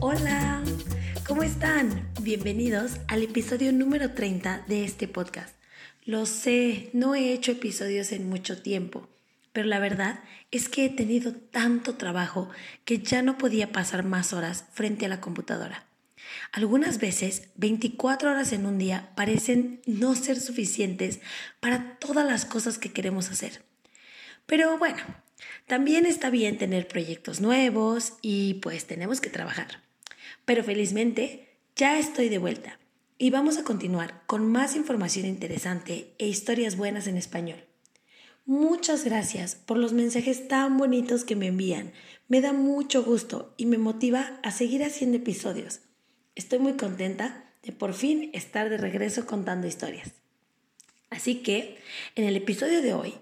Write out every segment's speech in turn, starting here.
Hola, ¿cómo están? Bienvenidos al episodio número 30 de este podcast. Lo sé, no he hecho episodios en mucho tiempo, pero la verdad es que he tenido tanto trabajo que ya no podía pasar más horas frente a la computadora. Algunas veces 24 horas en un día parecen no ser suficientes para todas las cosas que queremos hacer. Pero bueno, también está bien tener proyectos nuevos y pues tenemos que trabajar. Pero felizmente ya estoy de vuelta y vamos a continuar con más información interesante e historias buenas en español. Muchas gracias por los mensajes tan bonitos que me envían. Me da mucho gusto y me motiva a seguir haciendo episodios. Estoy muy contenta de por fin estar de regreso contando historias. Así que, en el episodio de hoy,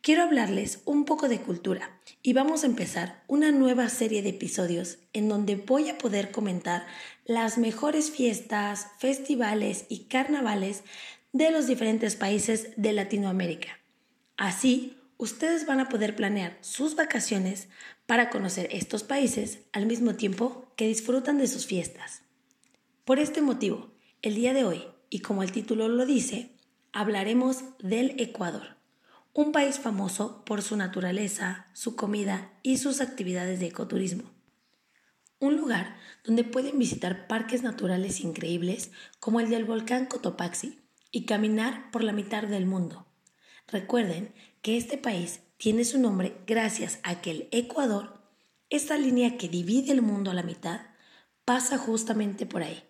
quiero hablarles un poco de cultura y vamos a empezar una nueva serie de episodios en donde voy a poder comentar las mejores fiestas, festivales y carnavales de los diferentes países de Latinoamérica. Así, ustedes van a poder planear sus vacaciones para conocer estos países al mismo tiempo que disfrutan de sus fiestas. Por este motivo, el día de hoy, y como el título lo dice, hablaremos del Ecuador, un país famoso por su naturaleza, su comida y sus actividades de ecoturismo. Un lugar donde pueden visitar parques naturales increíbles como el del volcán Cotopaxi y caminar por la mitad del mundo. Recuerden que este país tiene su nombre gracias a que el Ecuador, esta línea que divide el mundo a la mitad, pasa justamente por ahí.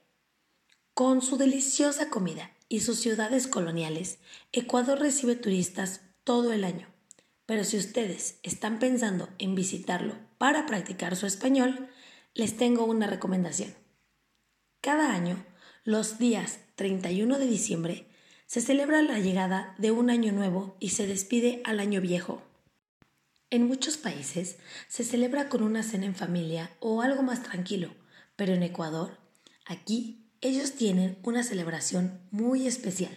Con su deliciosa comida y sus ciudades coloniales, Ecuador recibe turistas todo el año. Pero si ustedes están pensando en visitarlo para practicar su español, les tengo una recomendación. Cada año, los días 31 de diciembre, se celebra la llegada de un año nuevo y se despide al año viejo. En muchos países se celebra con una cena en familia o algo más tranquilo, pero en Ecuador, aquí ellos tienen una celebración muy especial.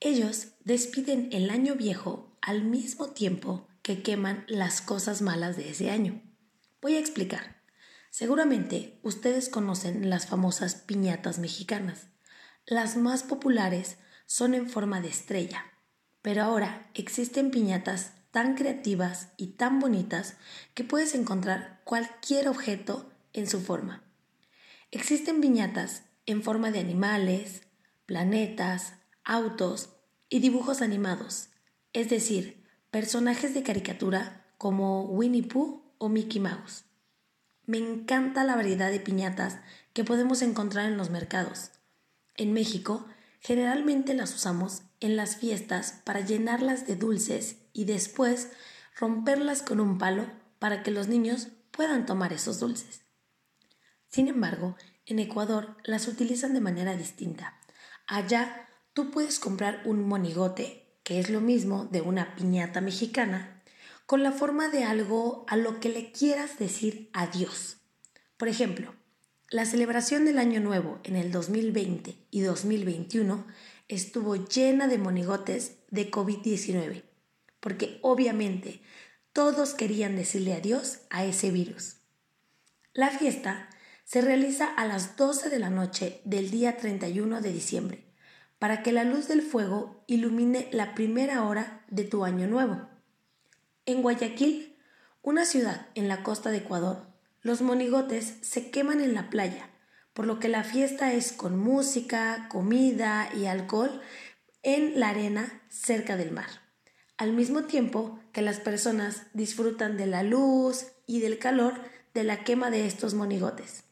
Ellos despiden el año viejo al mismo tiempo que queman las cosas malas de ese año. Voy a explicar. Seguramente ustedes conocen las famosas piñatas mexicanas. Las más populares son en forma de estrella, pero ahora existen piñatas tan creativas y tan bonitas que puedes encontrar cualquier objeto en su forma. Existen piñatas en forma de animales, planetas, autos y dibujos animados, es decir, personajes de caricatura como Winnie Pooh o Mickey Mouse. Me encanta la variedad de piñatas que podemos encontrar en los mercados. En México, generalmente las usamos en las fiestas para llenarlas de dulces y después romperlas con un palo para que los niños puedan tomar esos dulces. Sin embargo, en Ecuador las utilizan de manera distinta. Allá tú puedes comprar un monigote, que es lo mismo de una piñata mexicana, con la forma de algo a lo que le quieras decir adiós. Por ejemplo, la celebración del Año Nuevo en el 2020 y 2021 estuvo llena de monigotes de COVID-19, porque obviamente todos querían decirle adiós a ese virus. La fiesta se realiza a las 12 de la noche del día 31 de diciembre, para que la luz del fuego ilumine la primera hora de tu año nuevo. En Guayaquil, una ciudad en la costa de Ecuador, los monigotes se queman en la playa, por lo que la fiesta es con música, comida y alcohol en la arena cerca del mar, al mismo tiempo que las personas disfrutan de la luz y del calor de la quema de estos monigotes.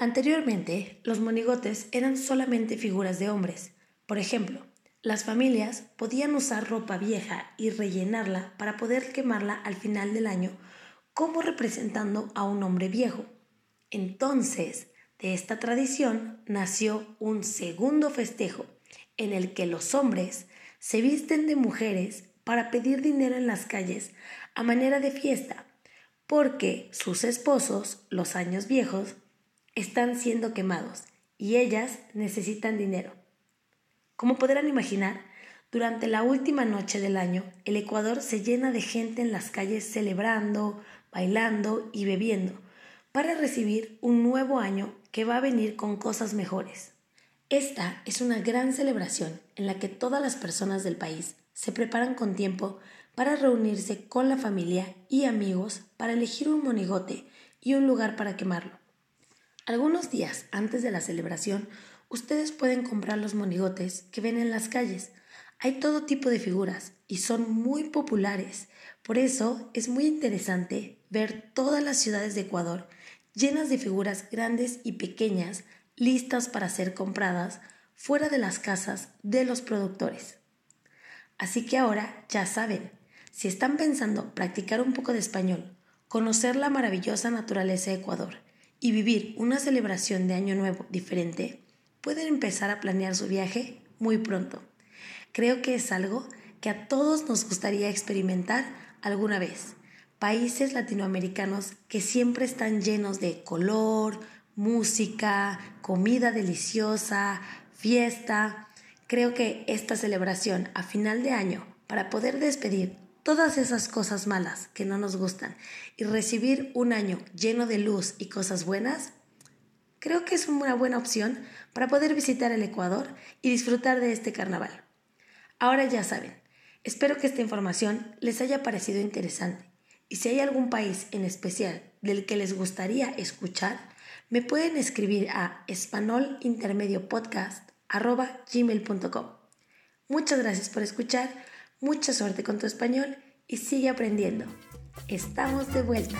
Anteriormente, los monigotes eran solamente figuras de hombres. Por ejemplo, las familias podían usar ropa vieja y rellenarla para poder quemarla al final del año como representando a un hombre viejo. Entonces, de esta tradición nació un segundo festejo en el que los hombres se visten de mujeres para pedir dinero en las calles a manera de fiesta, porque sus esposos, los años viejos, están siendo quemados y ellas necesitan dinero. Como podrán imaginar, durante la última noche del año, el Ecuador se llena de gente en las calles celebrando, bailando y bebiendo para recibir un nuevo año que va a venir con cosas mejores. Esta es una gran celebración en la que todas las personas del país se preparan con tiempo para reunirse con la familia y amigos para elegir un monigote y un lugar para quemarlo. Algunos días antes de la celebración, ustedes pueden comprar los monigotes que ven en las calles. Hay todo tipo de figuras y son muy populares. Por eso es muy interesante ver todas las ciudades de Ecuador llenas de figuras grandes y pequeñas listas para ser compradas fuera de las casas de los productores. Así que ahora ya saben, si están pensando practicar un poco de español, conocer la maravillosa naturaleza de Ecuador y vivir una celebración de Año Nuevo diferente, pueden empezar a planear su viaje muy pronto. Creo que es algo que a todos nos gustaría experimentar alguna vez. Países latinoamericanos que siempre están llenos de color, música, comida deliciosa, fiesta. Creo que esta celebración a final de año, para poder despedir todas esas cosas malas que no nos gustan y recibir un año lleno de luz y cosas buenas, creo que es una buena opción para poder visitar el Ecuador y disfrutar de este carnaval. Ahora ya saben, espero que esta información les haya parecido interesante y si hay algún país en especial del que les gustaría escuchar, me pueden escribir a españolintermediopodcast.gmail.com Muchas gracias por escuchar, mucha suerte con tu español y sigue aprendiendo. Estamos de vuelta.